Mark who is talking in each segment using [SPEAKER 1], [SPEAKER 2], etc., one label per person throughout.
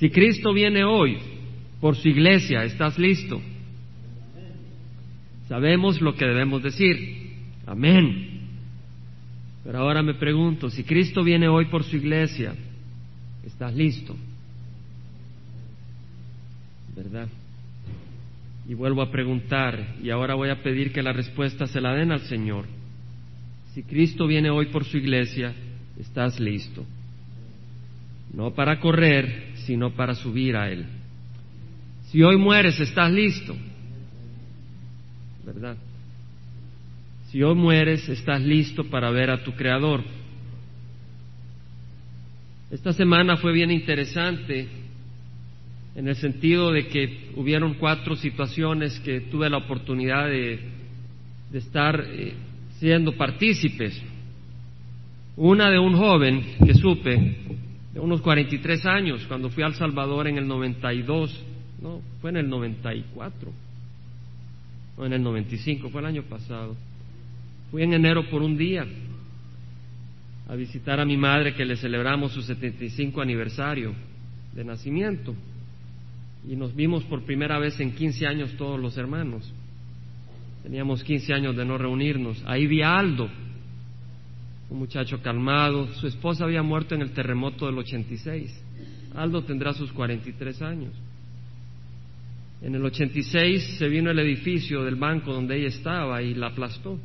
[SPEAKER 1] Si Cristo viene hoy por su iglesia, ¿estás listo? Sabemos lo que debemos decir. Amén. Pero ahora me pregunto, si Cristo viene hoy por su iglesia, ¿estás listo? ¿Verdad? Y vuelvo a preguntar, y ahora voy a pedir que la respuesta se la den al Señor. Si Cristo viene hoy por su iglesia, estás listo. No para correr, sino para subir a Él. Si hoy mueres, estás listo. ¿Verdad? Si hoy mueres, estás listo para ver a tu Creador. Esta semana fue bien interesante en el sentido de que hubieron cuatro situaciones que tuve la oportunidad de, estar eh, siendo partícipes. Una de un joven que supe, de unos 43 años, cuando fui al Salvador en el 92, no, fue en el 94, o en el 95, fue el año pasado. Fui en enero por un día a visitar a mi madre que le celebramos su 75 aniversario de nacimiento y nos vimos por primera vez en 15 años todos los hermanos. Teníamos 15 años de no reunirnos. Ahí vi a Aldo, un muchacho calmado. Su esposa había muerto en el terremoto del 86. Aldo tendrá sus 43 años. En el 86 se vino el edificio del banco donde ella estaba y la aplastó.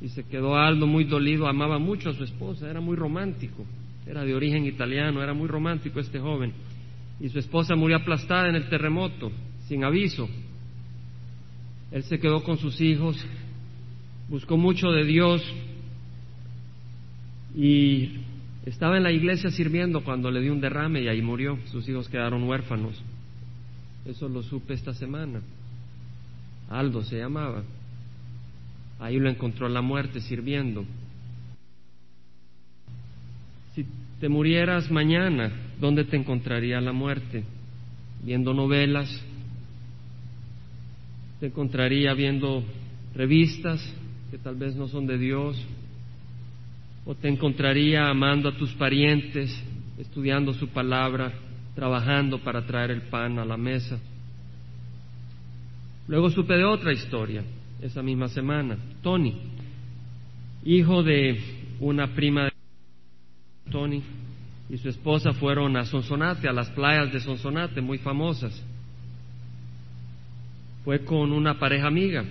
[SPEAKER 1] Y se quedó Aldo muy dolido, amaba mucho a su esposa, era muy romántico, era de origen italiano, era muy romántico este joven y su esposa murió aplastada en el terremoto, sin aviso. Él se quedó con sus hijos, buscó mucho de Dios y estaba en la iglesia sirviendo cuando le dio un derrame y ahí murió. Sus hijos quedaron huérfanos. Eso lo supe esta semana. Aldo se llamaba. Ahí lo encontró la muerte sirviendo. Si te murieras mañana, ¿dónde te encontraría la muerte? Viendo novelas, te encontraría viendo revistas que tal vez no son de Dios, o te encontraría amando a tus parientes, estudiando su palabra, trabajando para traer el pan a la mesa. Luego supe de otra historia, esa misma semana. Tony, hijo de una prima de Tony, y su esposa fueron a Sonsonate, a las playas de Sonsonate, muy famosas. Fue con una pareja amiga.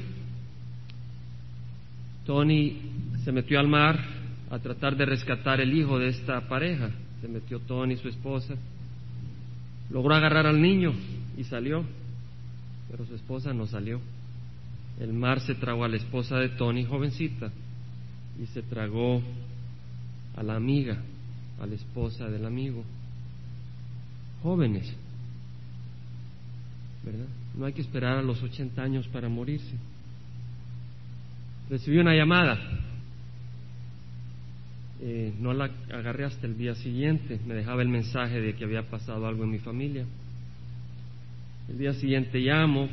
[SPEAKER 1] Tony se metió al mar a tratar de rescatar el hijo de esta pareja. Se metió Tony, su esposa. Logró agarrar al niño y salió, pero su esposa no salió. El mar se tragó a la esposa de Tony, jovencita, y se tragó a la amiga a la esposa del amigo. Jóvenes, ¿verdad? No hay que esperar a los 80 años para morirse. Recibí una llamada. Eh, no la agarré hasta el día siguiente. Me dejaba el mensaje de que había pasado algo en mi familia. El día siguiente llamo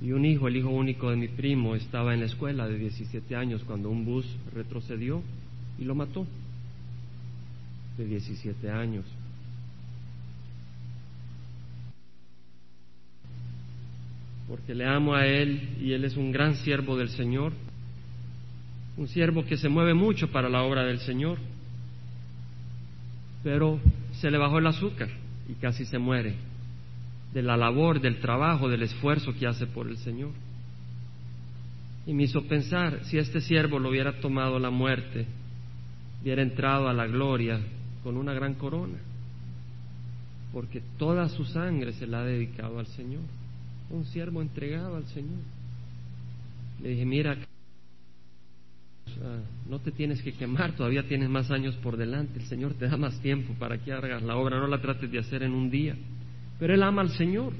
[SPEAKER 1] y un hijo, el hijo único de mi primo, estaba en la escuela de 17 años cuando un bus retrocedió y lo mató de 17 años. Porque le amo a Él y Él es un gran siervo del Señor, un siervo que se mueve mucho para la obra del Señor, pero se le bajó el azúcar y casi se muere de la labor, del trabajo, del esfuerzo que hace por el Señor. Y me hizo pensar, si este siervo lo hubiera tomado la muerte, hubiera entrado a la gloria con una gran corona, porque toda su sangre se la ha dedicado al Señor, un siervo entregado al Señor. Le dije, mira, no te tienes que quemar, todavía tienes más años por delante, el Señor te da más tiempo para que hagas la obra, no la trates de hacer en un día, pero Él ama al Señor.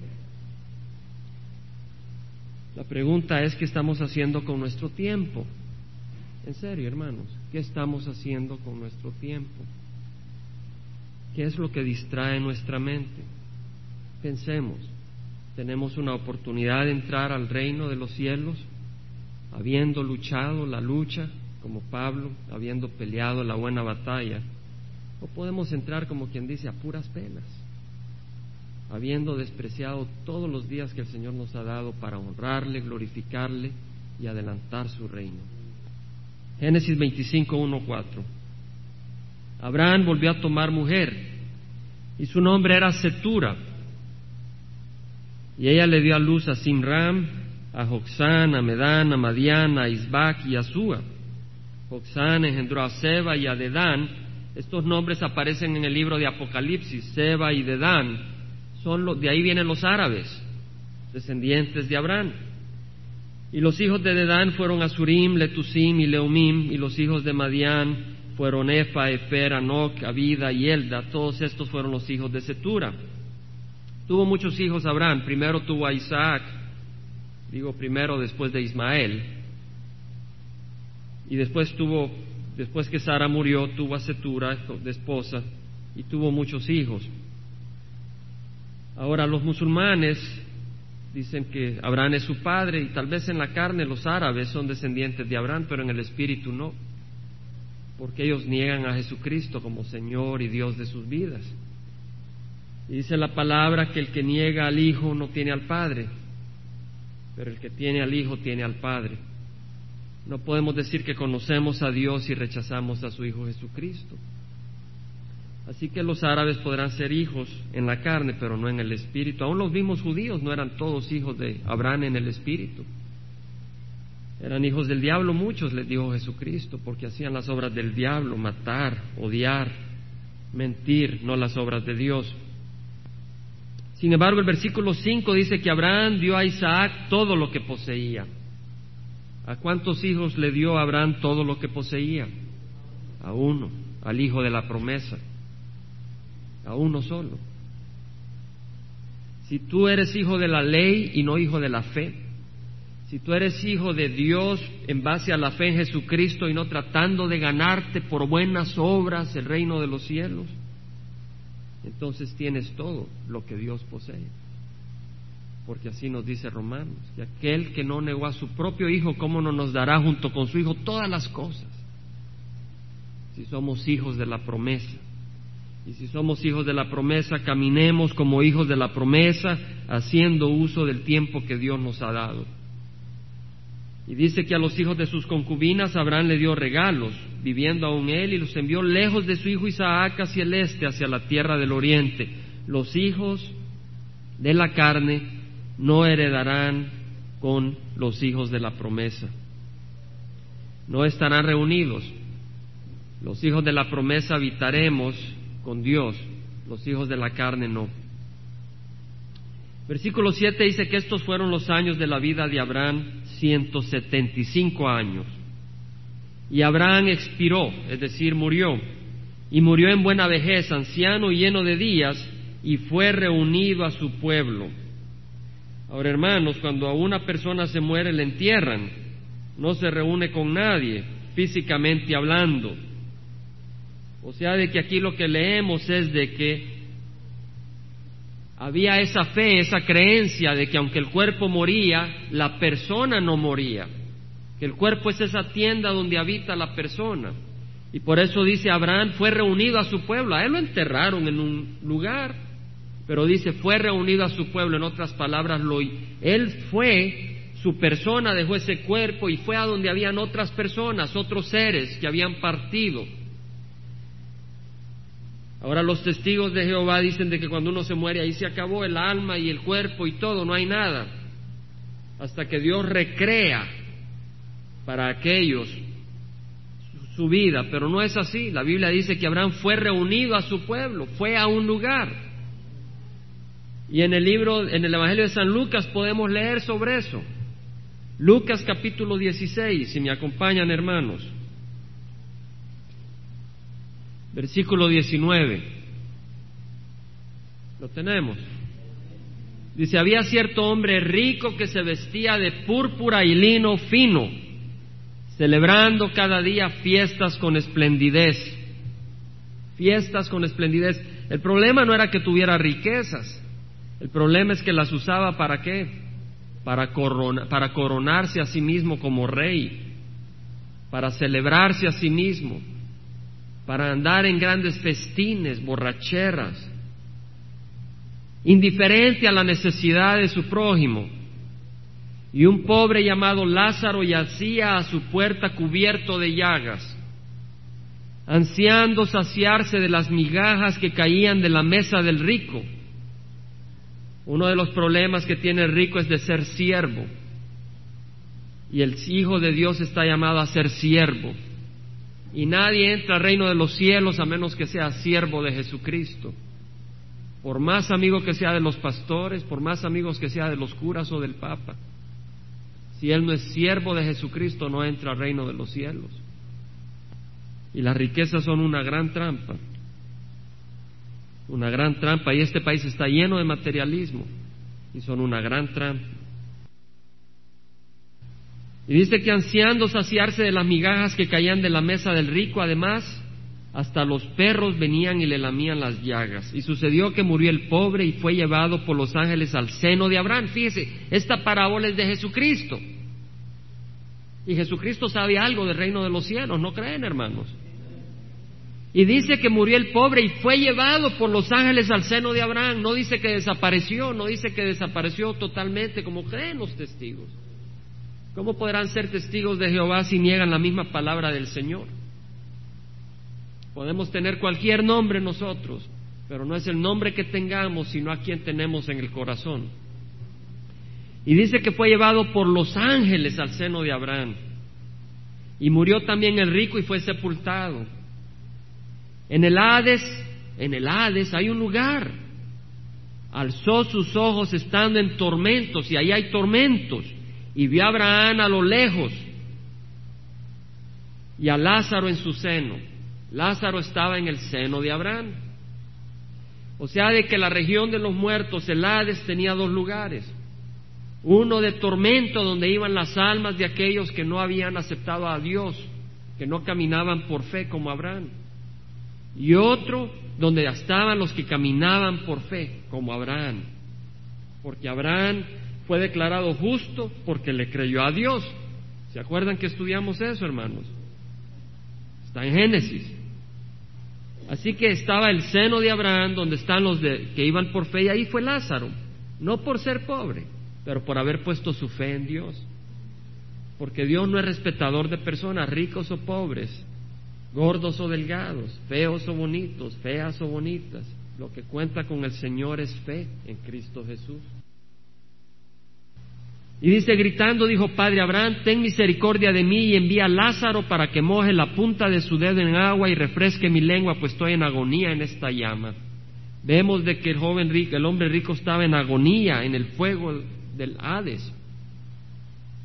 [SPEAKER 1] La pregunta es, ¿qué estamos haciendo con nuestro tiempo? En serio, hermanos, ¿qué estamos haciendo con nuestro tiempo? ¿Qué es lo que distrae nuestra mente? Pensemos, tenemos una oportunidad de entrar al reino de los cielos, habiendo luchado la lucha como Pablo, habiendo peleado la buena batalla, o podemos entrar como quien dice a puras penas, habiendo despreciado todos los días que el Señor nos ha dado para honrarle, glorificarle y adelantar su reino. Génesis 25, 1, 4. Abraham volvió a tomar mujer y su nombre era Setura. Y ella le dio a luz a Simram, a Joxán, a Medán, a Madián, a Isbac y a Súa. Joxán engendró a Seba y a Dedán. Estos nombres aparecen en el libro de Apocalipsis, Seba y Dedán. Son los, de ahí vienen los árabes, descendientes de Abraham. Y los hijos de Dedán fueron Asurim, Letusim y Leumim, y los hijos de Madián fueron Efa, Efer, Anok, Abida y Elda. Todos estos fueron los hijos de Setura. Tuvo muchos hijos Abraham. Primero tuvo a Isaac, digo primero después de Ismael. Y después tuvo, después que Sara murió, tuvo a Setura de esposa y tuvo muchos hijos. Ahora los musulmanes dicen que Abraham es su padre y tal vez en la carne los árabes son descendientes de Abraham, pero en el espíritu no, porque ellos niegan a Jesucristo como Señor y Dios de sus vidas. Y dice la palabra que el que niega al Hijo no tiene al Padre, pero el que tiene al Hijo tiene al Padre. No podemos decir que conocemos a Dios y rechazamos a su Hijo Jesucristo. Así que los árabes podrán ser hijos en la carne, pero no en el espíritu. Aún los mismos judíos no eran todos hijos de Abraham en el espíritu. Eran hijos del diablo muchos, les dijo Jesucristo, porque hacían las obras del diablo, matar, odiar, mentir, no las obras de Dios. Sin embargo, el versículo 5 dice que Abraham dio a Isaac todo lo que poseía. ¿A cuántos hijos le dio Abraham todo lo que poseía? A uno, al hijo de la promesa. A uno solo. Si tú eres hijo de la ley y no hijo de la fe, si tú eres hijo de Dios en base a la fe en Jesucristo y no tratando de ganarte por buenas obras el reino de los cielos, entonces tienes todo lo que Dios posee. Porque así nos dice Romanos, que aquel que no negó a su propio Hijo, ¿cómo no nos dará junto con su Hijo todas las cosas? Si somos hijos de la promesa. Y si somos hijos de la promesa, caminemos como hijos de la promesa, haciendo uso del tiempo que Dios nos ha dado. Y dice que a los hijos de sus concubinas Abraham le dio regalos, viviendo aún él, y los envió lejos de su hijo Isaac hacia el este, hacia la tierra del oriente. Los hijos de la carne no heredarán con los hijos de la promesa. No estarán reunidos. Los hijos de la promesa habitaremos con Dios, los hijos de la carne no. Versículo 7 dice que estos fueron los años de la vida de Abraham, 175 años. Y Abraham expiró, es decir, murió, y murió en buena vejez, anciano y lleno de días, y fue reunido a su pueblo. Ahora, hermanos, cuando a una persona se muere, le entierran, no se reúne con nadie, físicamente hablando. O sea, de que aquí lo que leemos es de que había esa fe, esa creencia de que aunque el cuerpo moría, la persona no moría. Que el cuerpo es esa tienda donde habita la persona. Y por eso dice Abraham, fue reunido a su pueblo. A él lo enterraron en un lugar, pero dice, fue reunido a su pueblo. En otras palabras, lo, él fue, su persona dejó ese cuerpo y fue a donde habían otras personas, otros seres que habían partido. Ahora los testigos de Jehová dicen de que cuando uno se muere ahí se acabó el alma y el cuerpo y todo, no hay nada. Hasta que Dios recrea para aquellos su vida, pero no es así. La Biblia dice que Abraham fue reunido a su pueblo, fue a un lugar. Y en el libro, en el Evangelio de San Lucas podemos leer sobre eso. Lucas capítulo 16, si me acompañan hermanos versículo 19. Lo tenemos. Dice, había cierto hombre rico que se vestía de púrpura y lino fino, celebrando cada día fiestas con esplendidez. Fiestas con esplendidez. El problema no era que tuviera riquezas, el problema es que las usaba para qué? Para, para coronarse a sí mismo como rey, para celebrarse a sí mismo para andar en grandes festines, borracheras. indiferente a la necesidad de su prójimo. Y un pobre llamado Lázaro yacía a su puerta cubierto de llagas, ansiando saciarse de las migajas que caían de la mesa del rico. Uno de los problemas que tiene el rico es de ser siervo. Y el Hijo de Dios está llamado a ser siervo. Y nadie entra al reino de los cielos a menos que sea siervo de Jesucristo. Por más amigo que sea de los pastores, por más amigos que sea de los curas o del Papa. Si él no es siervo de Jesucristo, no entra al reino de los cielos. Y las riquezas son una gran trampa. Una gran trampa. Y este país está lleno de materialismo. Y son una gran trampa. Y dice que ansiando saciarse de las migajas que caían de la mesa del rico, además, hasta los perros venían y le lamían las llagas. Y sucedió que murió el pobre y fue llevado por los ángeles al seno de Abraham. Fíjese, esta parábola es de Jesucristo. Y Jesucristo sabe algo del reino de los cielos, ¿no creen, hermanos? Y dice que murió el pobre y fue llevado por los ángeles al seno de Abraham. No dice que desapareció, no dice que desapareció totalmente como creen los testigos. ¿Cómo podrán ser testigos de Jehová si niegan la misma palabra del Señor? Podemos tener cualquier nombre nosotros, pero no es el nombre que tengamos, sino a quien tenemos en el corazón. Y dice que fue llevado por los ángeles al seno de Abraham. Y murió también el rico y fue sepultado. En el Hades, en el Hades hay un lugar. Alzó sus ojos estando en tormentos, y ahí hay tormentos y vio a Abraham a lo lejos y a Lázaro en su seno. Lázaro estaba en el seno de Abraham. O sea, de que la región de los muertos, el Hades, tenía dos lugares. Uno de tormento donde iban las almas de aquellos que no habían aceptado a Dios, que no caminaban por fe como Abraham. Y otro donde estaban los que caminaban por fe como Abraham. Porque Abraham fue declarado justo porque le creyó a Dios. ¿Se acuerdan que estudiamos eso, hermanos? Está en Génesis. Así que estaba el seno de Abraham, donde están los de, que iban por fe, y ahí fue Lázaro. No por ser pobre, pero por haber puesto su fe en Dios. Porque Dios no es respetador de personas, ricos o pobres, gordos o delgados, feos o bonitos, feas o bonitas. Lo que cuenta con el Señor es fe en Cristo Jesús. Y dice, gritando, dijo, Padre Abraham, ten misericordia de mí y envía a Lázaro para que moje la punta de su dedo en agua y refresque mi lengua, pues estoy en agonía en esta llama. Vemos de que el joven rico, el hombre rico estaba en agonía en el fuego del Hades.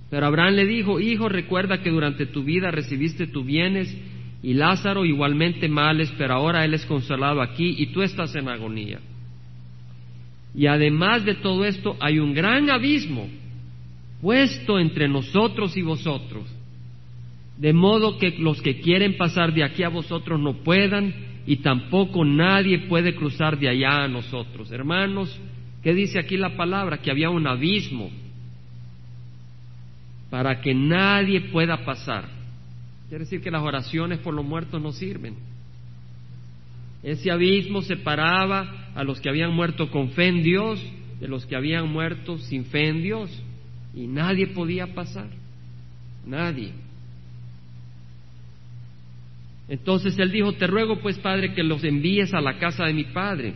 [SPEAKER 1] Pero Abraham le dijo, Hijo, recuerda que durante tu vida recibiste tus bienes y Lázaro igualmente males, pero ahora él es consolado aquí y tú estás en agonía. Y además de todo esto hay un gran abismo puesto entre nosotros y vosotros, de modo que los que quieren pasar de aquí a vosotros no puedan, y tampoco nadie puede cruzar de allá a nosotros. Hermanos, ¿qué dice aquí la palabra? Que había un abismo para que nadie pueda pasar. Quiere decir que las oraciones por los muertos no sirven. Ese abismo separaba a los que habían muerto con fe en Dios de los que habían muerto sin fe en Dios y nadie podía pasar, nadie. Entonces él dijo, te ruego pues, Padre, que los envíes a la casa de mi Padre,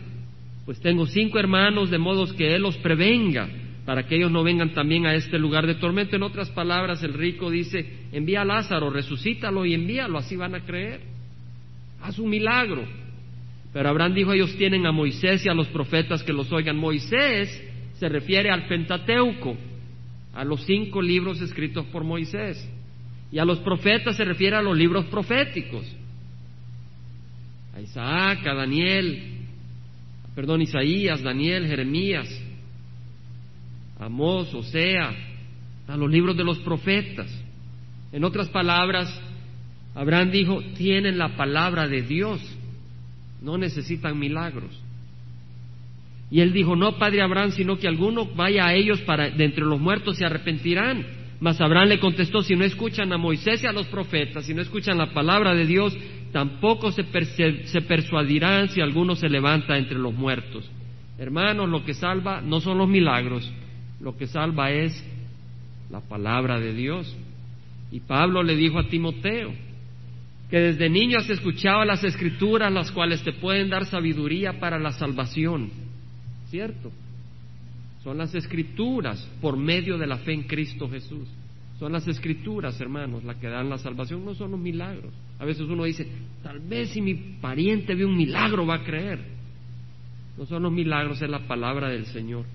[SPEAKER 1] pues tengo cinco hermanos, de modo que él los prevenga, para que ellos no vengan también a este lugar de tormento. En otras palabras, el rico dice, envía a Lázaro, resucítalo y envíalo, así van a creer. Haz un milagro. Pero Abraham dijo, ellos tienen a Moisés y a los profetas que los oigan. Moisés se refiere al Pentateuco, a los cinco libros escritos por Moisés. Y a los profetas se refiere a los libros proféticos. A Isaac, a Daniel, perdón, Isaías, Daniel, Jeremías, Amós, Osea, a los libros de los profetas. En otras palabras, Abraham dijo, tienen la palabra de Dios, no necesitan milagros. Y él dijo, no, padre Abraham, sino que alguno vaya a ellos para de entre los muertos se arrepentirán. Mas Abraham le contestó, si no escuchan a Moisés y a los profetas, si no escuchan la palabra de Dios, tampoco se, se persuadirán si alguno se levanta entre los muertos. Hermanos, lo que salva no son los milagros, lo que salva es la palabra de Dios. Y Pablo le dijo a Timoteo que desde niño has escuchado las escrituras, las cuales te pueden dar sabiduría para la salvación. ¿Cierto? Son las escrituras por medio de la fe en Cristo Jesús. Son las escrituras, hermanos, las que dan la salvación, no son los milagros. A veces uno dice, tal vez si mi pariente ve un milagro va a creer. No son los milagros, es la palabra del Señor.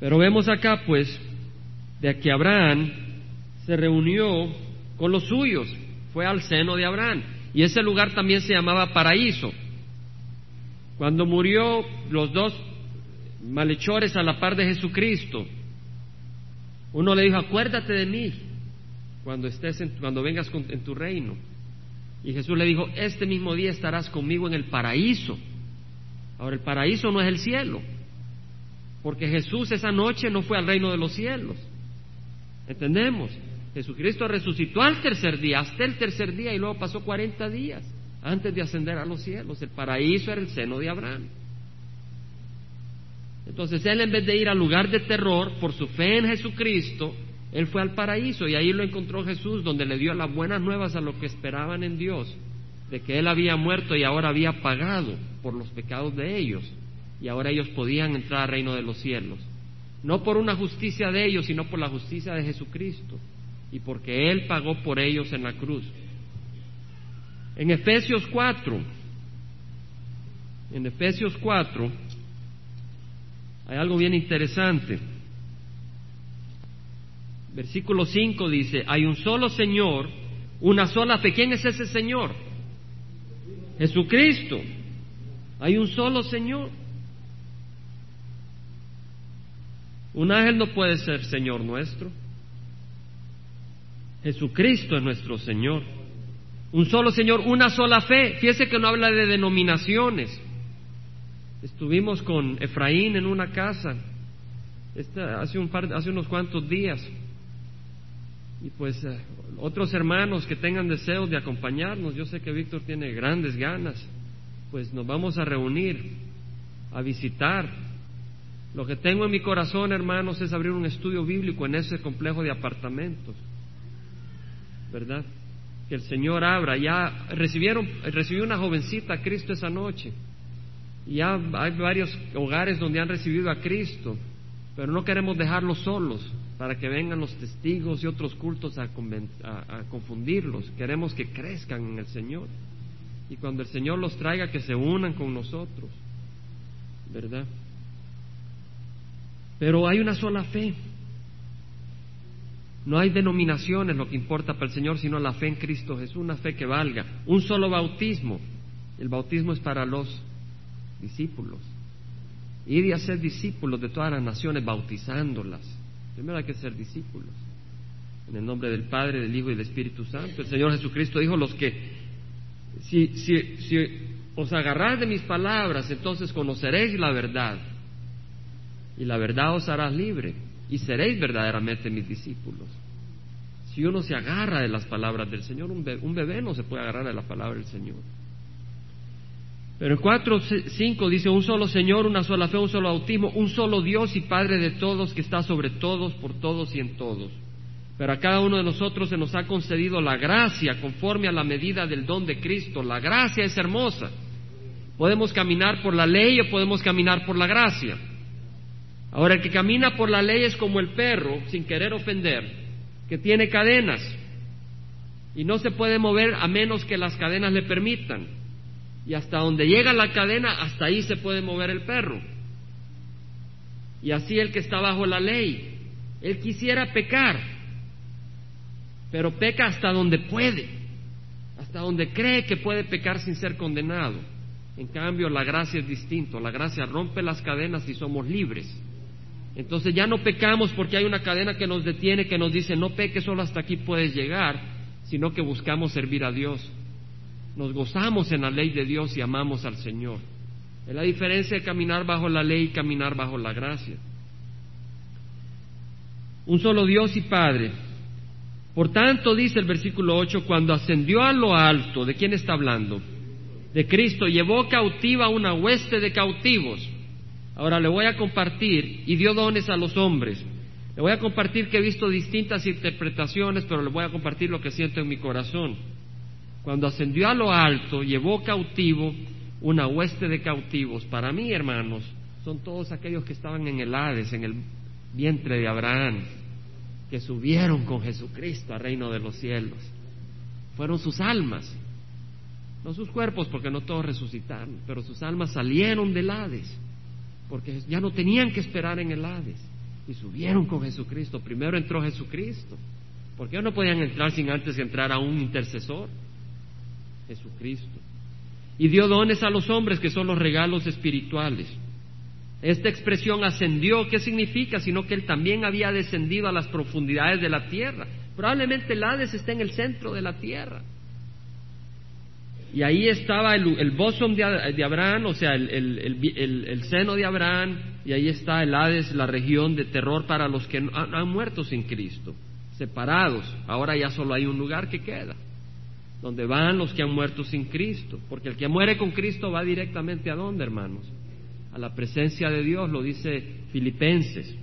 [SPEAKER 1] Pero vemos acá, pues, de que Abraham se reunió con los suyos, fue al seno de Abraham. Y ese lugar también se llamaba paraíso. Cuando murió los dos malhechores a la par de Jesucristo, uno le dijo, acuérdate de mí cuando, estés cuando vengas en tu reino. Y Jesús le dijo, este mismo día estarás conmigo en el paraíso. Ahora, el paraíso no es el cielo, porque Jesús esa noche no fue al reino de los cielos. ¿Entendemos? Jesucristo resucitó al tercer día, hasta el tercer día, y luego pasó cuarenta días antes de ascender a los cielos. El paraíso era el seno de Abraham. Entonces él en vez de ir al lugar de terror por su fe en Jesucristo, él fue al paraíso y ahí lo encontró Jesús, donde le dio las buenas nuevas a los que esperaban en Dios, de que él había muerto y ahora había pagado por los pecados de ellos, y ahora ellos podían entrar al reino de los cielos. No por una justicia de ellos, sino por la justicia de Jesucristo, y porque Él pagó por ellos en la cruz. En Efesios 4, en Efesios 4, hay algo bien interesante. Versículo 5 dice, hay un solo Señor, una sola fe. ¿Quién es ese Señor? Jesucristo. Hay un solo Señor. Un ángel no puede ser Señor nuestro. Jesucristo es nuestro Señor. Un solo Señor, una sola fe. Fíjese que no habla de denominaciones. Estuvimos con Efraín en una casa hace, unos cuantos días. Y pues eh, otros hermanos que tengan deseos de acompañarnos, yo sé que Víctor tiene grandes ganas, pues nos vamos a reunir, a visitar. Lo que tengo en mi corazón, hermanos, es abrir un estudio bíblico en ese complejo de apartamentos. ¿Verdad? que el Señor abra. Ya recibieron, recibió una jovencita a Cristo esa noche. Ya hay varios hogares donde han recibido a Cristo, pero no queremos dejarlos solos para que vengan los testigos y otros cultos a, a confundirlos. Queremos que crezcan en el Señor. Y cuando el Señor los traiga, que se unan con nosotros. ¿Verdad? Pero hay una sola fe. No hay denominaciones lo que importa para el Señor, sino la fe en Cristo Jesús, una fe que valga. Un solo bautismo. El bautismo es para los discípulos. Ir y hacer discípulos de todas las naciones, bautizándolas. Primero hay que ser discípulos. En el nombre del Padre, del Hijo y del Espíritu Santo. El Señor Jesucristo dijo, los que, si, si, si os agarráis de mis palabras, entonces conoceréis la verdad. Y la verdad os hará libre y seréis verdaderamente mis discípulos. Si uno se agarra de las palabras del Señor, un bebé, no se puede agarrar de la palabra del Señor. Pero en 4.5 dice, un solo Señor, una sola fe, un solo bautismo, un solo Dios y Padre de todos, que está sobre todos, por todos y en todos. Pero a cada uno de nosotros se nos ha concedido la gracia conforme a la medida del don de Cristo. La gracia es hermosa. Podemos caminar por la ley o podemos caminar por la gracia. Ahora, el que camina por la ley es como el perro, sin querer ofender, que tiene cadenas y no se puede mover a menos que las cadenas le permitan. Y hasta donde llega la cadena, hasta ahí se puede mover el perro. Y así el que está bajo la ley, él quisiera pecar, pero peca hasta donde puede, hasta donde cree que puede pecar sin ser condenado. En cambio, la gracia es distinto, la gracia rompe las cadenas y somos libres. Entonces ya no pecamos porque hay una cadena que nos detiene, que nos dice, no peques, solo hasta aquí puedes llegar, sino que buscamos servir a Dios. Nos gozamos en la ley de Dios y amamos al Señor. Es la diferencia de caminar bajo la ley y caminar bajo la gracia. Un solo Dios y Padre. Por tanto, dice el versículo 8, cuando ascendió a lo alto, ¿de quién está hablando? de Cristo llevó cautiva una hueste de cautivos. Ahora le voy a compartir y dio dones a los hombres. Le voy a compartir que he visto distintas interpretaciones, pero le voy a compartir lo que siento en mi corazón. Cuando ascendió a lo alto, llevó cautivo una hueste de cautivos. Para mí, hermanos, son todos aquellos que estaban en el Hades, en el vientre de Abraham, que subieron con Jesucristo al reino de los cielos. Fueron sus almas, no sus cuerpos, porque no todos resucitaron, pero sus almas salieron del Hades, porque ya no tenían que esperar en el Hades, y subieron con Jesucristo. Primero entró Jesucristo, porque no podían entrar sin antes entrar a un intercesor, Jesucristo. Y dio dones a los hombres, que son los regalos espirituales. Esta expresión ascendió, ¿qué significa? Sino que él también había descendido a las profundidades de la tierra. Probablemente el Hades está en el centro de la tierra. Y ahí estaba el, el bosom de, Abraham, o sea, el, seno de Abraham, y ahí está el Hades, la región de terror para los que han, han muerto sin Cristo, separados. Ahora ya solo hay un lugar que queda, donde van los que han muerto sin Cristo, porque el que muere con Cristo va directamente a dónde, hermanos? A la presencia de Dios, lo dice Filipenses.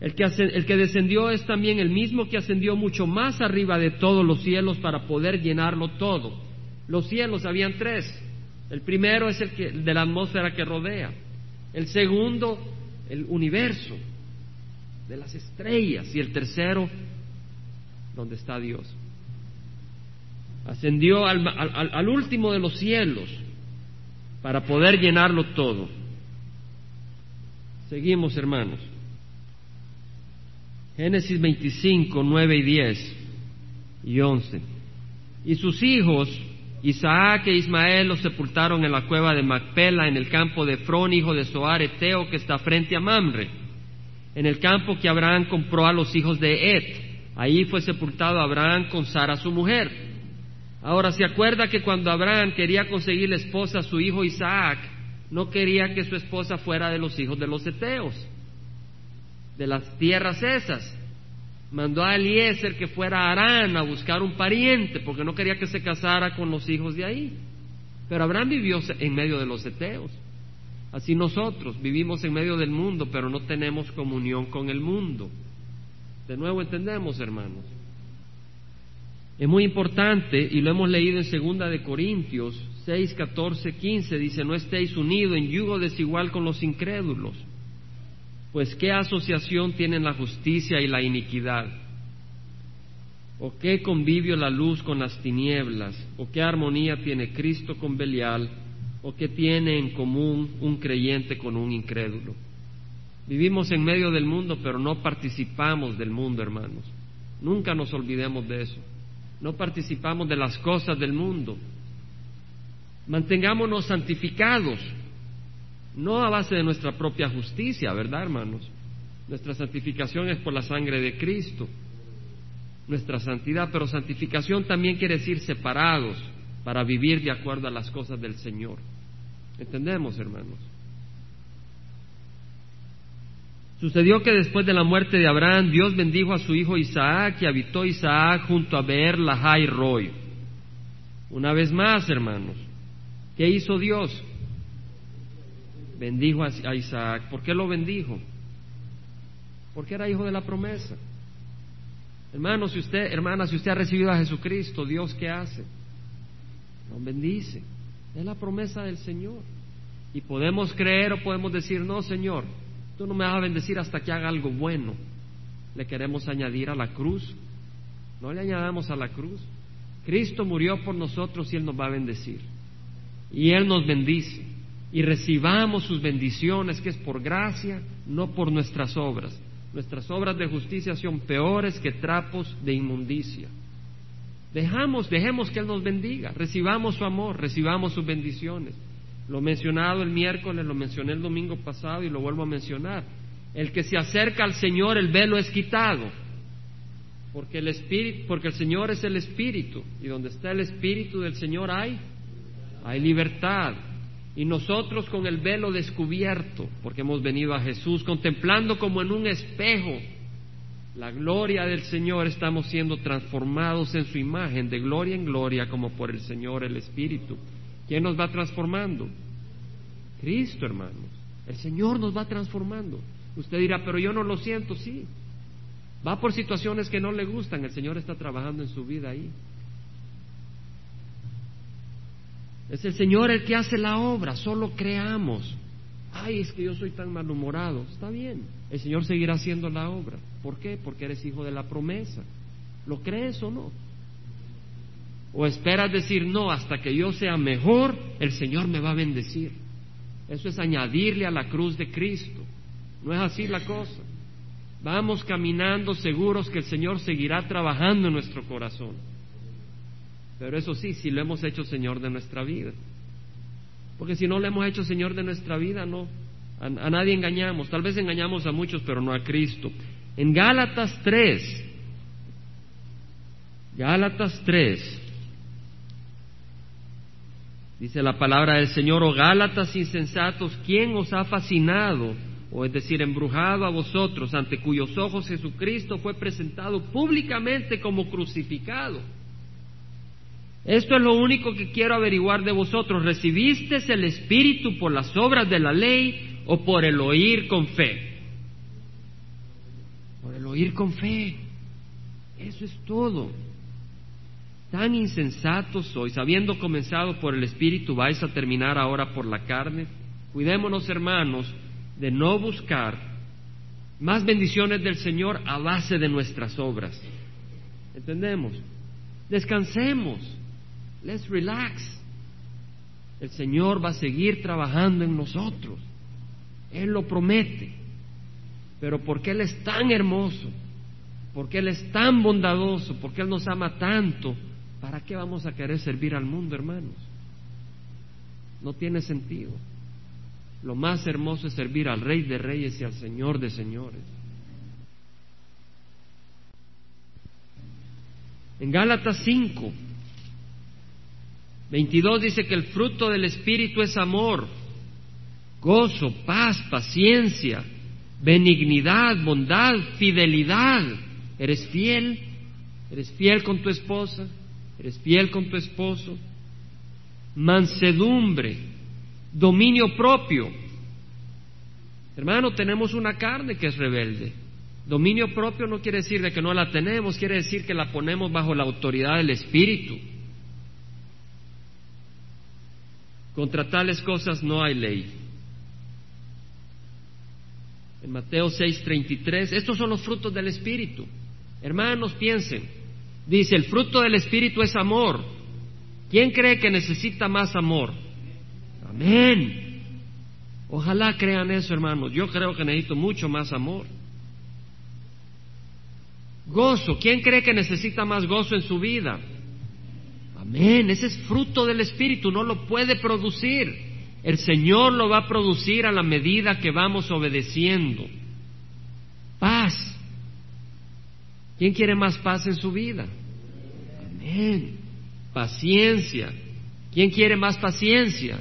[SPEAKER 1] El que, descendió es también el mismo que ascendió mucho más arriba de todos los cielos para poder llenarlo todo. Los cielos habían tres. El primero es el, que, de la atmósfera que rodea. El segundo, el universo de las estrellas. Y el tercero, donde está Dios. Ascendió al, al último de los cielos para poder llenarlo todo. Seguimos, hermanos. Génesis 25, 9 y 10 y 11. Y sus hijos, Isaac e Ismael, los sepultaron en la cueva de Macpela, en el campo de Frón, hijo de Soar Eteo, que está frente a Mamre, en el campo que Abraham compró a los hijos de Et. Ahí fue sepultado Abraham con Sara, su mujer. Ahora, ¿se acuerda que cuando Abraham quería conseguir la esposa a su hijo Isaac, no quería que su esposa fuera de los hijos de los Eteos? De las tierras esas. Mandó a Eliezer que fuera a Arán a buscar un pariente porque no quería que se casara con los hijos de ahí. Pero Abraham vivió en medio de los eteos. Así nosotros vivimos en medio del mundo, pero no tenemos comunión con el mundo. De nuevo entendemos, hermanos. Es muy importante, y lo hemos leído en segunda de Corintios 6, 14, 15, dice, no estéis unidos en yugo desigual con los incrédulos. Pues qué asociación tienen la justicia y la iniquidad, o qué convivio la luz con las tinieblas, o qué armonía tiene Cristo con Belial, o qué tiene en común un creyente con un incrédulo. Vivimos en medio del mundo, pero no participamos del mundo, hermanos. Nunca nos olvidemos de eso. No participamos de las cosas del mundo. Mantengámonos santificados, no a base de nuestra propia justicia, ¿verdad, hermanos? Nuestra santificación es por la sangre de Cristo, nuestra santidad, pero santificación también quiere decir separados para vivir de acuerdo a las cosas del Señor. ¿Entendemos, hermanos? Sucedió que después de la muerte de Abraham, Dios bendijo a su hijo Isaac y habitó Isaac junto a Beer Lahai Roy. Una vez más, hermanos, ¿qué hizo Dios? Bendijo a Isaac. ¿Por qué lo bendijo? Porque era hijo de la promesa. Hermano, si usted, hermana, si usted ha recibido a Jesucristo, Dios qué hace? Lo bendice. Es la promesa del Señor. Y podemos creer o podemos decir, no, Señor, tú no me vas a bendecir hasta que haga algo bueno. Le queremos añadir a la cruz. No le añadamos a la cruz. Cristo murió por nosotros y Él nos va a bendecir. Y Él nos bendice y recibamos sus bendiciones, que es por gracia, no por nuestras obras. Nuestras obras de justicia son peores que trapos de inmundicia. Dejamos, dejemos que Él nos bendiga, recibamos su amor, recibamos sus bendiciones. Lo mencionado el miércoles, lo mencioné el domingo pasado y lo vuelvo a mencionar. El que se acerca al Señor, el velo es quitado. Porque el, espíritu, porque el Señor es el Espíritu. Y donde está el Espíritu del Señor hay, hay libertad. Y nosotros con el velo descubierto, porque hemos venido a Jesús, contemplando como en un espejo la gloria del Señor, estamos siendo transformados en su imagen, de gloria en gloria, como por el Señor el Espíritu. ¿Quién nos va transformando? Cristo, hermanos. El Señor nos va transformando. Usted dirá, pero yo no lo siento, sí. Va por situaciones que no le gustan, el Señor está trabajando en su vida ahí. Es el Señor el que hace la obra, solo creamos. Ay, es que yo soy tan malhumorado. Está bien, el Señor seguirá haciendo la obra. ¿Por qué? Porque eres hijo de la promesa. ¿Lo crees o no? ¿O esperas decir, no, hasta que yo sea mejor, el Señor me va a bendecir? Eso es añadirle a la cruz de Cristo. No es así la cosa. Vamos caminando seguros que el Señor seguirá trabajando en nuestro corazón. Pero eso sí, si lo hemos hecho Señor de nuestra vida. Porque si no lo hemos hecho Señor de nuestra vida, no. A, nadie engañamos. Tal vez engañamos a muchos, pero no a Cristo. En Gálatas 3, Gálatas 3, dice la palabra del Señor, o Gálatas insensatos, ¿quién os ha fascinado? o es decir, embrujado a vosotros, ante cuyos ojos Jesucristo fue presentado públicamente como crucificado. Esto es lo único que quiero averiguar de vosotros. ¿Recibisteis el Espíritu por las obras de la ley o por el oír con fe? Por el oír con fe. Eso es todo. Tan insensatos sois, habiendo comenzado por el Espíritu, vais a terminar ahora por la carne. Cuidémonos, hermanos, de no buscar más bendiciones del Señor a base de nuestras obras. ¿Entendemos? Descansemos. Let's relax. El Señor va a seguir trabajando en nosotros. Él lo promete. Pero porque Él es tan hermoso, porque Él es tan bondadoso, porque Él nos ama tanto, ¿para qué vamos a querer servir al mundo, hermanos? No tiene sentido. Lo más hermoso es servir al Rey de Reyes y al Señor de Señores. En Gálatas 5, 22 dice que el fruto del Espíritu es amor, gozo, paz, paciencia, benignidad, bondad, fidelidad. ¿Eres fiel? ¿Eres fiel con tu esposa? ¿Eres fiel con tu esposo? Mansedumbre, dominio propio. Hermano, tenemos una carne que es rebelde. Dominio propio no quiere decir de que no la tenemos, quiere decir que la ponemos bajo la autoridad del Espíritu. Contra tales cosas no hay ley. En Mateo 6:33, estos son los frutos del Espíritu. Hermanos, piensen. Dice, el fruto del Espíritu es amor. ¿Quién cree que necesita más amor? Amén. Ojalá crean eso, hermanos. Yo creo que necesito mucho más amor. Gozo. ¿Quién cree que necesita más gozo en su vida? Amén. Ese es fruto del Espíritu. No lo puede producir. El Señor lo va a producir a la medida que vamos obedeciendo. Paz. ¿Quién quiere más paz en su vida? Amén. Paciencia. ¿Quién quiere más paciencia?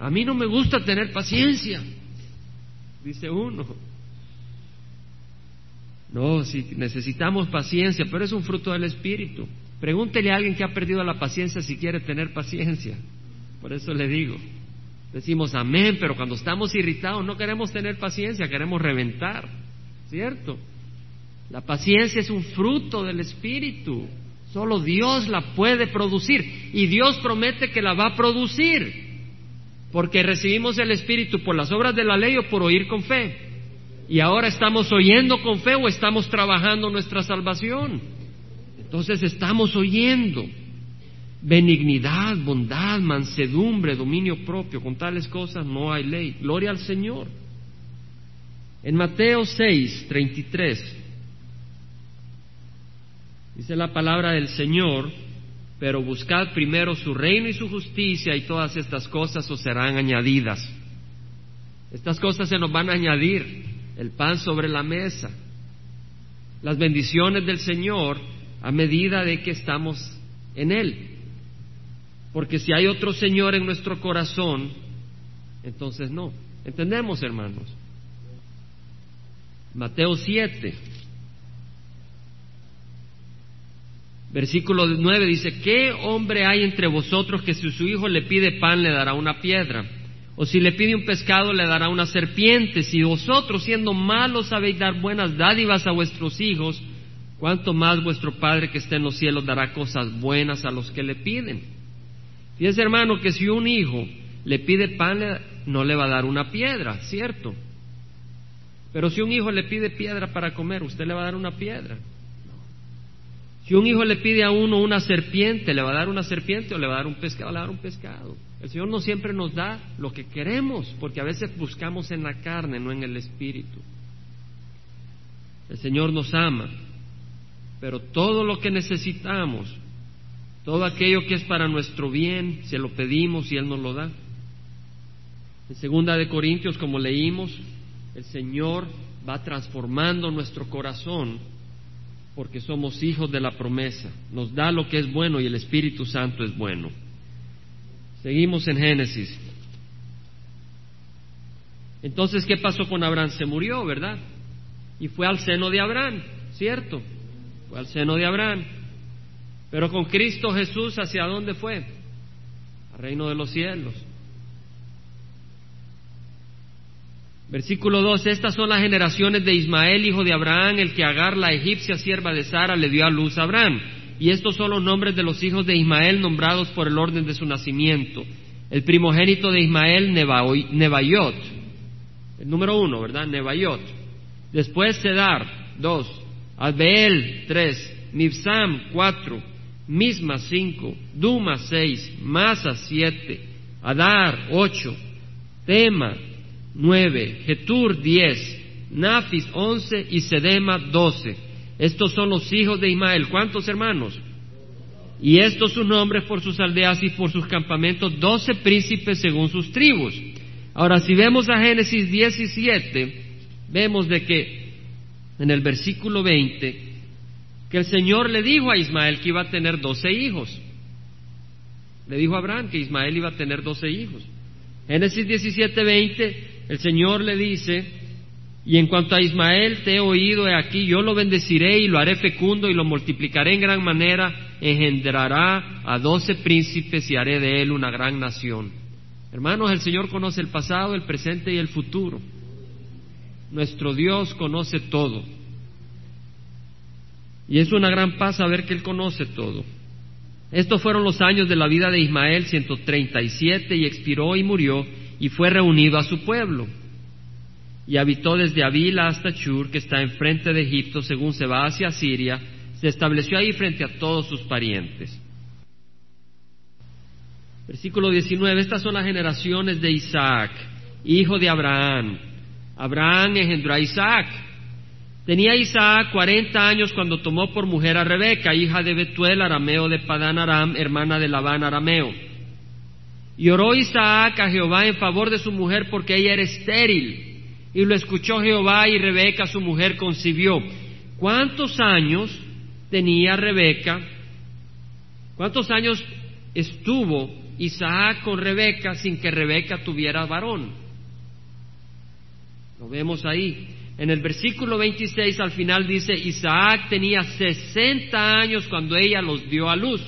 [SPEAKER 1] A mí no me gusta tener paciencia, dice uno. No, si necesitamos paciencia, pero es un fruto del Espíritu. Pregúntele a alguien que ha perdido la paciencia si quiere tener paciencia. Por eso le digo. Decimos amén, pero cuando estamos irritados no queremos tener paciencia, queremos reventar. ¿Cierto? La paciencia es un fruto del Espíritu. Solo Dios la puede producir. Y Dios promete que la va a producir porque recibimos el Espíritu por las obras de la ley o por oír con fe. Y ahora estamos oyendo con fe o estamos trabajando nuestra salvación. Entonces estamos oyendo benignidad, bondad, mansedumbre, dominio propio. Con tales cosas no hay ley. Gloria al Señor. En Mateo 6, 33, dice la palabra del Señor, pero buscad primero su reino y su justicia y todas estas cosas os serán añadidas. Estas cosas se nos van a añadir, el pan sobre la mesa, las bendiciones del Señor a medida de que estamos en Él. Porque si hay otro Señor en nuestro corazón, entonces no. ¿Entendemos, hermanos? Mateo 7. Versículo 9 dice, ¿qué hombre hay entre vosotros que si su hijo le pide pan le dará una piedra? O si le pide un pescado le dará una serpiente. Si vosotros siendo malos sabéis dar buenas dádivas a vuestros hijos, ¿cuánto más vuestro Padre que está en los cielos dará cosas buenas a los que le piden? Fíjese hermano que si un hijo le pide pan no le va a dar una piedra, ¿cierto? Pero si un hijo le pide piedra para comer, ¿usted le va a dar una piedra? Si un hijo le pide a uno una serpiente, ¿le va a dar una serpiente o le va a dar un pescado? Le va a dar un pescado. El Señor no siempre nos da lo que queremos, porque a veces buscamos en la carne, no en el espíritu. El Señor nos ama, pero todo lo que necesitamos, todo aquello que es para nuestro bien, se lo pedimos y Él nos lo da. En segunda de Corintios, como leímos, el Señor va transformando nuestro corazón porque somos hijos de la promesa. Nos da lo que es bueno y el Espíritu Santo es bueno. Seguimos en Génesis. Entonces, ¿qué pasó con Abraham? Se murió, ¿verdad? Y fue al seno de Abraham, ¿cierto? Al seno de Abraham. Pero con Cristo Jesús, ¿hacia dónde fue? Al reino de los cielos. Versículo 2, estas son las generaciones de Ismael, hijo de Abraham, el que Agar, la egipcia sierva de Sara, le dio a luz a Abraham. Y estos son los nombres de los hijos de Ismael nombrados por el orden de su nacimiento. El primogénito de Ismael, Nebayot. El número uno, ¿verdad? Nebayot. Después Sedar, dos. Adbeel, tres. Mibsam, cuatro. Misma, cinco. Duma, seis. Masa, siete. Adar, ocho. Tema, nueve, Getur diez, Nafis once y Sedema doce. Estos son los hijos de Ismael. ¿Cuántos hermanos? Y estos sus nombres por sus aldeas y por sus campamentos, doce príncipes según sus tribus. Ahora, si vemos a Génesis 17, vemos de que en el versículo 20, que el Señor le dijo a Ismael que iba a tener doce hijos. Le dijo a Abraham que Ismael iba a tener doce hijos. Génesis 17, 20, el Señor le dice, y en cuanto a Ismael te he oído, he aquí, yo lo bendeciré y lo haré fecundo y lo multiplicaré en gran manera, engendrará a doce príncipes y haré de él una gran nación. Hermanos, el Señor conoce el pasado, el presente y el futuro. Nuestro Dios conoce todo. Y es una gran paz saber que Él conoce todo. Estos fueron los años de la vida de Ismael, 137, y expiró y murió y fue reunido a su pueblo. Y habitó desde Avila hasta Chur, que está enfrente de Egipto, según se va hacia Siria, se estableció ahí frente a todos sus parientes. Versículo 19, estas son las generaciones de Isaac, hijo de Abraham. Abraham engendró a Isaac. Tenía Isaac cuarenta años cuando tomó por mujer a Rebeca, hija de Betuel, arameo de Padán Aram, hermana de Labán arameo. Y oró Isaac a Jehová en favor de su mujer porque ella era estéril. Y lo escuchó Jehová y Rebeca, su mujer, concibió. ¿Cuántos años tenía Rebeca? ¿Cuántos años estuvo Isaac con Rebeca sin que Rebeca tuviera varón? Lo vemos ahí. En el versículo 26 al final dice, Isaac tenía 60 años cuando ella los dio a luz.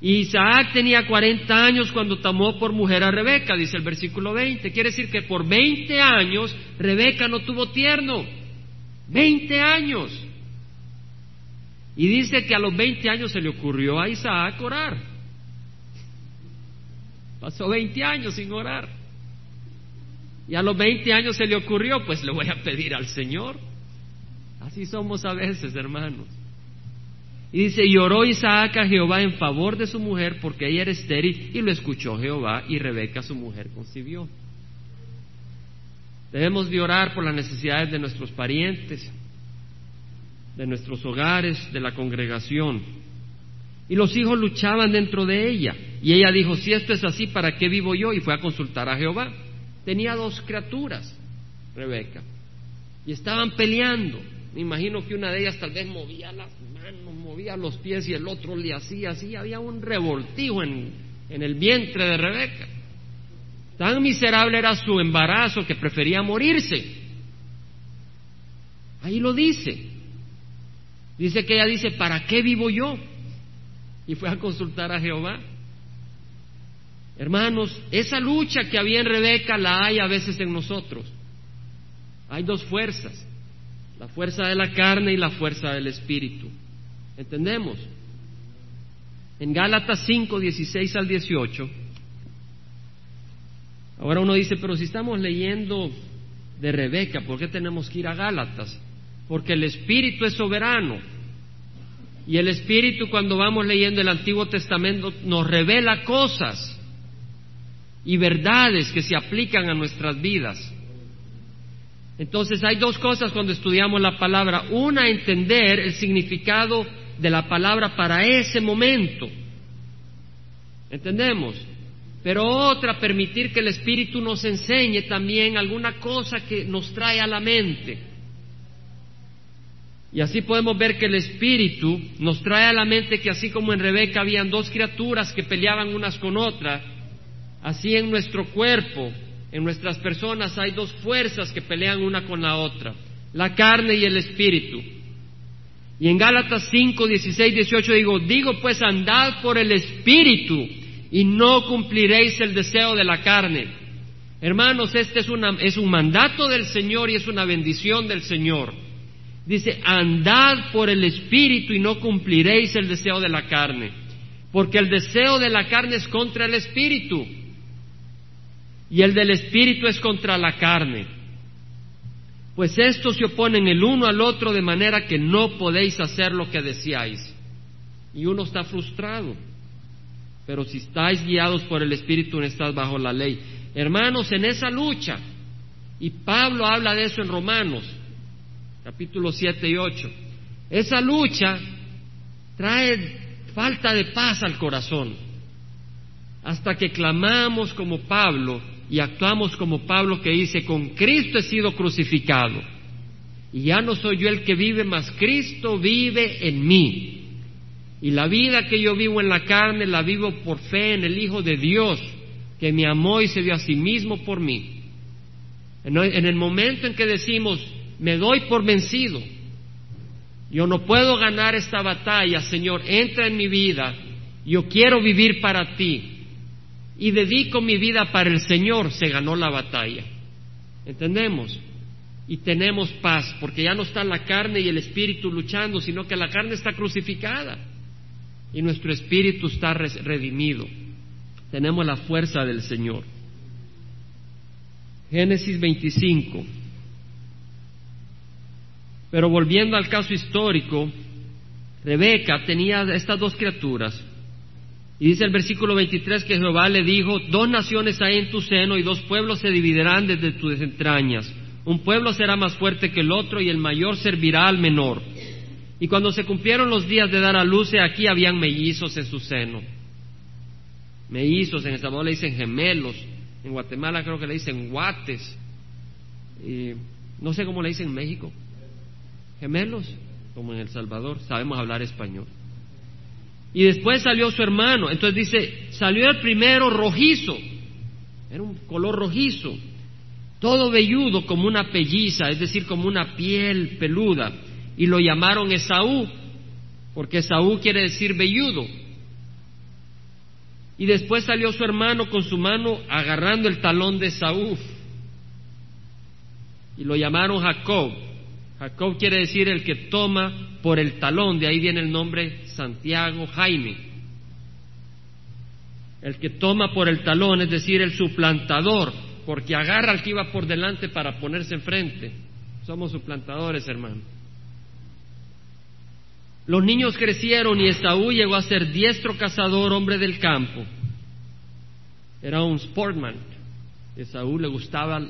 [SPEAKER 1] Isaac tenía 40 años cuando tomó por mujer a Rebeca, dice el versículo 20. Quiere decir que por 20 años Rebeca no tuvo tierno. 20 años. Y dice que a los 20 años se le ocurrió a Isaac orar. Pasó 20 años sin orar. Y a los 20 años se le ocurrió, pues le voy a pedir al Señor. Así somos a veces, hermanos. Y dice, y oró Isaac a Jehová en favor de su mujer porque ella era estéril y lo escuchó Jehová y Rebeca su mujer concibió. Debemos de orar por las necesidades de nuestros parientes, de nuestros hogares, de la congregación. Y los hijos luchaban dentro de ella. Y ella dijo, si esto es así, ¿para qué vivo yo? Y fue a consultar a Jehová. Tenía dos criaturas, Rebeca, y estaban peleando. Me imagino que una de ellas tal vez movía las manos, movía los pies y el otro le hacía así. Había un revoltijo en, en el vientre de Rebeca. Tan miserable era su embarazo que prefería morirse. Ahí lo dice. Dice que ella dice, ¿para qué vivo yo? Y fue a consultar a Jehová. Hermanos, esa lucha que había en Rebeca la hay a veces en nosotros. Hay dos fuerzas, la fuerza de la carne y la fuerza del espíritu. ¿Entendemos? En Gálatas 5, 16 al 18, ahora uno dice, pero si estamos leyendo de Rebeca, ¿por qué tenemos que ir a Gálatas? Porque el espíritu es soberano. Y el espíritu cuando vamos leyendo el Antiguo Testamento nos revela cosas y verdades que se aplican a nuestras vidas. Entonces hay dos cosas cuando estudiamos la palabra. Una, entender el significado de la palabra para ese momento. ¿Entendemos? Pero otra, permitir que el Espíritu nos enseñe también alguna cosa que nos trae a la mente. Y así podemos ver que el Espíritu nos trae a la mente que así como en Rebeca habían dos criaturas que peleaban unas con otras, así en nuestro cuerpo, en nuestras personas hay dos fuerzas que pelean una con la otra, la carne y el Espíritu. Y en Gálatas 5, 16, 18 digo, digo pues andad por el Espíritu y no cumpliréis el deseo de la carne. Hermanos, este es, una, es un mandato del Señor y es una bendición del Señor. Dice, andad por el Espíritu y no cumpliréis el deseo de la carne, porque el deseo de la carne es contra el Espíritu y el del Espíritu es contra la carne pues estos se oponen el uno al otro de manera que no podéis hacer lo que deseáis. Y uno está frustrado. Pero si estáis guiados por el Espíritu, no estás bajo la ley. Hermanos, en esa lucha, y Pablo habla de eso en Romanos, capítulo 7 y 8, esa lucha trae falta de paz al corazón. Hasta que clamamos como Pablo, y actuamos como Pablo que dice, con Cristo he sido crucificado. Y ya no soy yo el que vive, mas Cristo vive en mí. Y la vida que yo vivo en la carne la vivo por fe en el Hijo de Dios, que me amó y se dio a sí mismo por mí. En el momento en que decimos, me doy por vencido, yo no puedo ganar esta batalla, Señor, entra en mi vida, yo quiero vivir para ti, y dedico mi vida para el Señor, se ganó la batalla. ¿Entendemos? Y tenemos paz, porque ya no está la carne y el espíritu luchando, sino que la carne está crucificada y nuestro espíritu está redimido. Tenemos la fuerza del Señor. Génesis 25. Pero volviendo al caso histórico, Rebeca tenía estas dos criaturas, y dice el versículo 23 que Jehová le dijo, dos naciones hay en tu seno y dos pueblos se dividirán desde tus entrañas. Un pueblo será más fuerte que el otro y el mayor servirá al menor. Y cuando se cumplieron los días de dar a luz, aquí habían mellizos en su seno. Mellizos, en El Salvador le dicen gemelos, en Guatemala creo que le dicen guates, y no sé cómo le dicen en México. Gemelos, como en El Salvador, sabemos hablar español. Y después salió su hermano. Entonces dice, salió el primero rojizo. Era un color rojizo. Todo velludo como una pelliza, es decir, como una piel peluda. Y lo llamaron Esaú, porque Esaú quiere decir velludo. Y después salió su hermano con su mano agarrando el talón de Esaú. Y lo llamaron Jacob. Jacob quiere decir el que toma por el talón, de ahí viene el nombre Santiago Jaime. El que toma por el talón, es decir, el suplantador, porque agarra al que iba por delante para ponerse enfrente. Somos suplantadores, hermano. Los niños crecieron y Esaú llegó a ser diestro cazador, hombre del campo. Era un sportman. Esaú le gustaba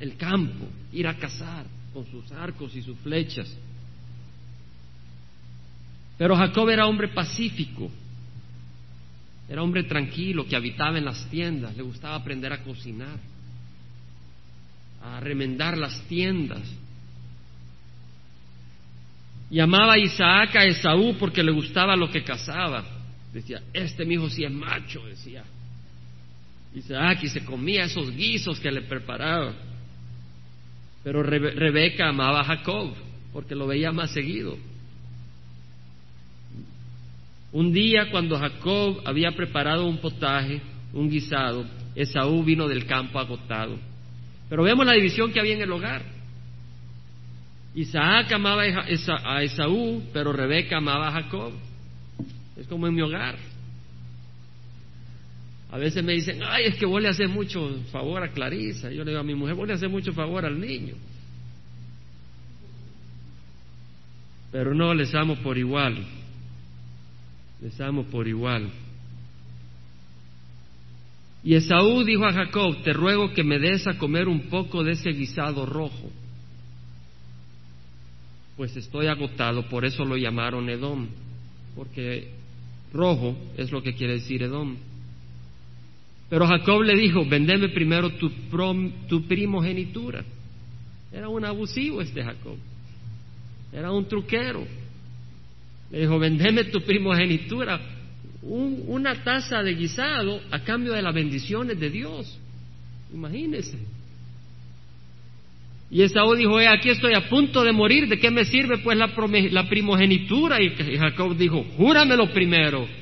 [SPEAKER 1] el campo, ir a cazar con sus arcos y sus flechas. Pero Jacob era hombre pacífico, era hombre tranquilo que habitaba en las tiendas, le gustaba aprender a cocinar, a remendar las tiendas. Llamaba a Isaac a Esaú porque le gustaba lo que cazaba. Decía, este mi hijo sí es macho, decía. Isaac y se comía esos guisos que le preparaba. Pero Rebeca amaba a Jacob porque lo veía más seguido. Un día cuando Jacob había preparado un potaje, un guisado, Esaú vino del campo agotado. Pero vemos la división que había en el hogar. Isaac amaba a Esaú, pero Rebeca amaba a Jacob. Es como en mi hogar. A veces me dicen, ay, es que vos le haces mucho favor a Clarisa. Yo le digo a mi mujer, vos le haces mucho favor al niño. Pero no, les amo por igual. Les amo por igual. Y Esaú dijo a Jacob, te ruego que me des a comer un poco de ese guisado rojo, pues estoy agotado, por eso lo llamaron Edom, porque rojo es lo que quiere decir Edom. Pero Jacob le dijo, vendeme primero tu, tu primogenitura. Era un abusivo este Jacob, era un truquero. Le dijo, vendeme tu primogenitura una taza de guisado a cambio de las bendiciones de Dios. Imagínese. Y Esaú dijo, aquí estoy a punto de morir, ¿de qué me sirve pues la, la primogenitura? Y Jacob dijo, júramelo primero.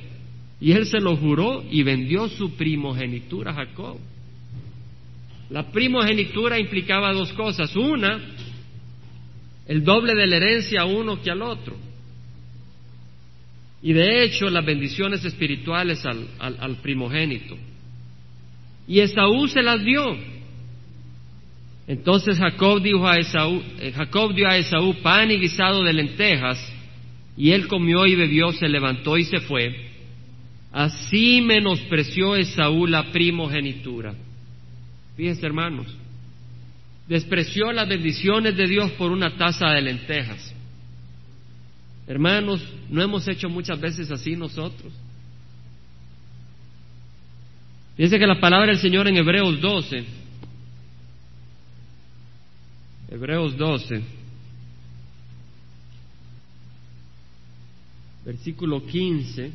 [SPEAKER 1] Y él se lo juró y vendió su primogenitura a Jacob. La primogenitura implicaba dos cosas. Una, el doble de la herencia a uno que al otro. Y de hecho, las bendiciones espirituales al, primogénito. Y Esaú se las dio. Entonces Jacob, dijo a Esaú, eh, Jacob dio a Esaú pan y guisado de lentejas, y él comió y bebió, se levantó y se fue. Así menospreció Esaú la primogenitura. Fíjense, hermanos, despreció las bendiciones de Dios por una taza de lentejas. Hermanos, ¿no hemos hecho muchas veces así nosotros? Dice que la palabra del Señor en Hebreos 12, Hebreos 12, versículo 15,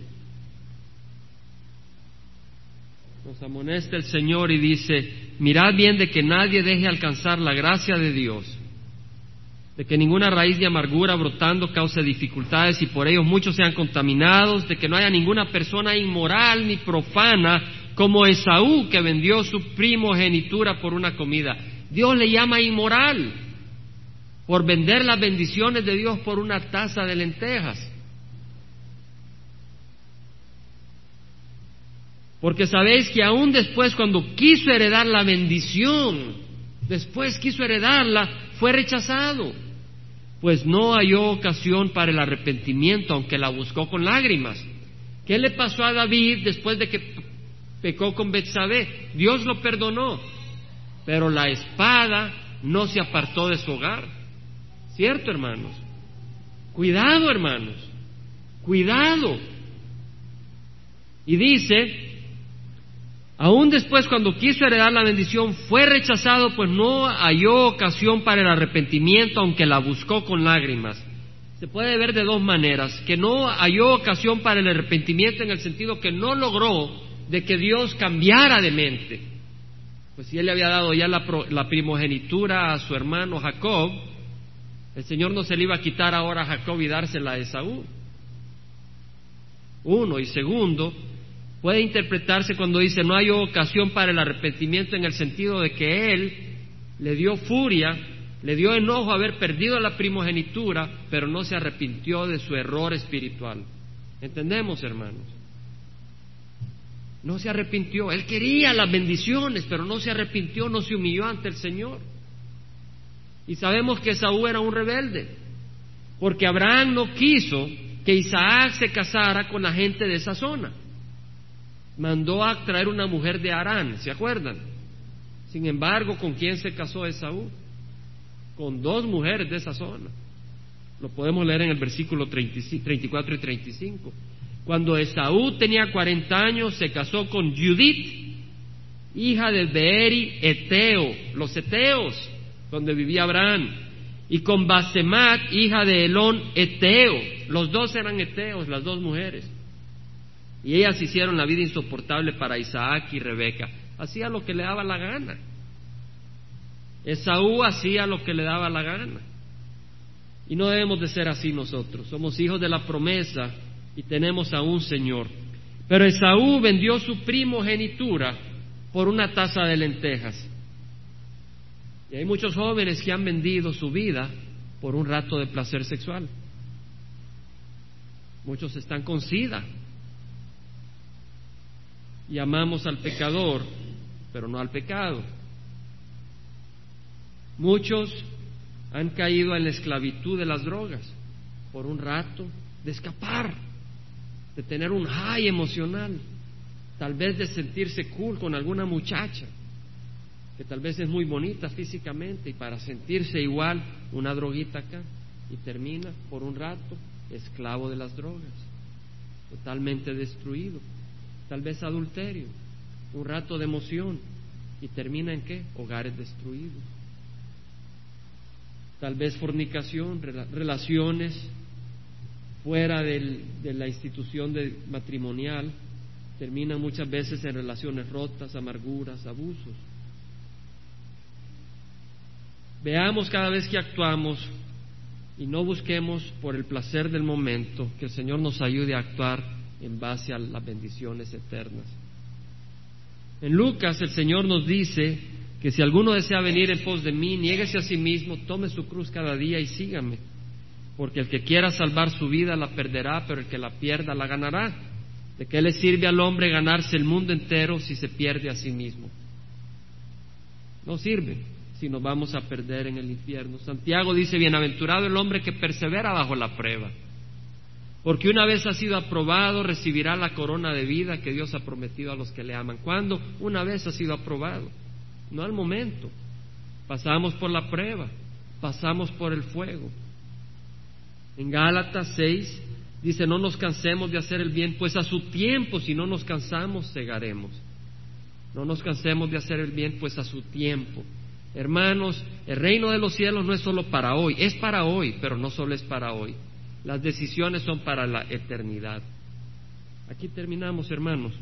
[SPEAKER 1] nos amonesta el Señor y dice, mirad bien de que nadie deje alcanzar la gracia de Dios de que ninguna raíz de amargura brotando cause dificultades y por ello muchos sean contaminados, de que no haya ninguna persona inmoral ni profana como Esaú que vendió su primogenitura por una comida. Dios le llama inmoral por vender las bendiciones de Dios por una taza de lentejas. Porque sabéis que aún después cuando quiso heredar la bendición, después quiso heredarla, fue rechazado pues no halló ocasión para el arrepentimiento, aunque la buscó con lágrimas. ¿Qué le pasó a David después de que pecó con Betsabé? Dios lo perdonó, pero la espada no se apartó de su hogar. ¿Cierto, hermanos? Cuidado, hermanos. Cuidado. Y dice, Aún después, cuando quiso heredar la bendición, fue rechazado, pues no halló ocasión para el arrepentimiento, aunque la buscó con lágrimas. Se puede ver de dos maneras, que no halló ocasión para el arrepentimiento en el sentido que no logró de que Dios cambiara de mente. Pues si él le había dado ya la, la primogenitura a su hermano Jacob, el Señor no se le iba a quitar ahora a Jacob y dársela a Esaú. Uno, y segundo, puede interpretarse cuando dice no hay ocasión para el arrepentimiento en el sentido de que él le dio furia, le dio enojo haber perdido la primogenitura, pero no se arrepintió de su error espiritual. ¿Entendemos, hermanos? No se arrepintió. Él quería las bendiciones, pero no se arrepintió, no se humilló ante el Señor. Y sabemos que Saúl era un rebelde, porque Abraham no quiso que Isaac se casara con la gente de esa zona mandó a traer una mujer de Arán, ¿se acuerdan? Sin embargo, ¿con quién se casó Esaú? Con dos mujeres de esa zona. Lo podemos leer en el versículo 34 y 35. Cuando Esaú tenía 40 años, se casó con Judith, hija de Beeri Eteo, los Eteos, donde vivía Abraham, y con Basemat, hija de Elón Eteo. Los dos eran Eteos, las dos mujeres. Y ellas hicieron la vida insoportable para Isaac y Rebeca. Hacía lo que le daba la gana. Esaú hacía lo que le daba la gana. Y no debemos de ser así nosotros. Somos hijos de la promesa y tenemos a un Señor. Pero Esaú vendió su primogenitura por una taza de lentejas. Y hay muchos jóvenes que han vendido su vida por un rato de placer sexual. Muchos están con sida. Y amamos al pecador, pero no al pecado. Muchos han caído en la esclavitud de las drogas por un rato de escapar, de tener un high emocional, tal vez de sentirse cool con alguna muchacha que tal vez es muy bonita físicamente y para sentirse igual una droguita acá y termina por un rato esclavo de las drogas, totalmente destruido, tal vez adulterio, un rato de emoción y termina en qué? Hogares destruidos. Tal vez fornicación, relaciones fuera de la institución matrimonial, terminan muchas veces en relaciones rotas, amarguras, abusos. Veamos cada vez que actuamos y no busquemos por el placer del momento que el Señor nos ayude a actuar en base a las bendiciones eternas. En Lucas el Señor nos dice que si alguno desea venir en pos de mí, niéguese a sí mismo, tome su cruz cada día y sígame. Porque el que quiera salvar su vida la perderá, pero el que la pierda la ganará. ¿De qué le sirve al hombre ganarse el mundo entero si se pierde a sí mismo? No sirve si nos vamos a perder en el infierno. Santiago dice, bienaventurado el hombre que persevera bajo la prueba, porque una vez ha sido aprobado recibirá la corona de vida que Dios ha prometido a los que le aman. ¿Cuándo? Una vez ha sido aprobado, no al momento. Pasamos por la prueba, pasamos por el fuego. En Gálatas 6 dice, no nos cansemos de hacer el bien, pues a su tiempo, si no nos cansamos, cegaremos. No nos cansemos de hacer el bien, pues a su tiempo. Hermanos, el reino de los cielos no es solo para hoy, es para hoy, pero no solo es para hoy. Las decisiones son para la eternidad. Aquí terminamos, hermanos.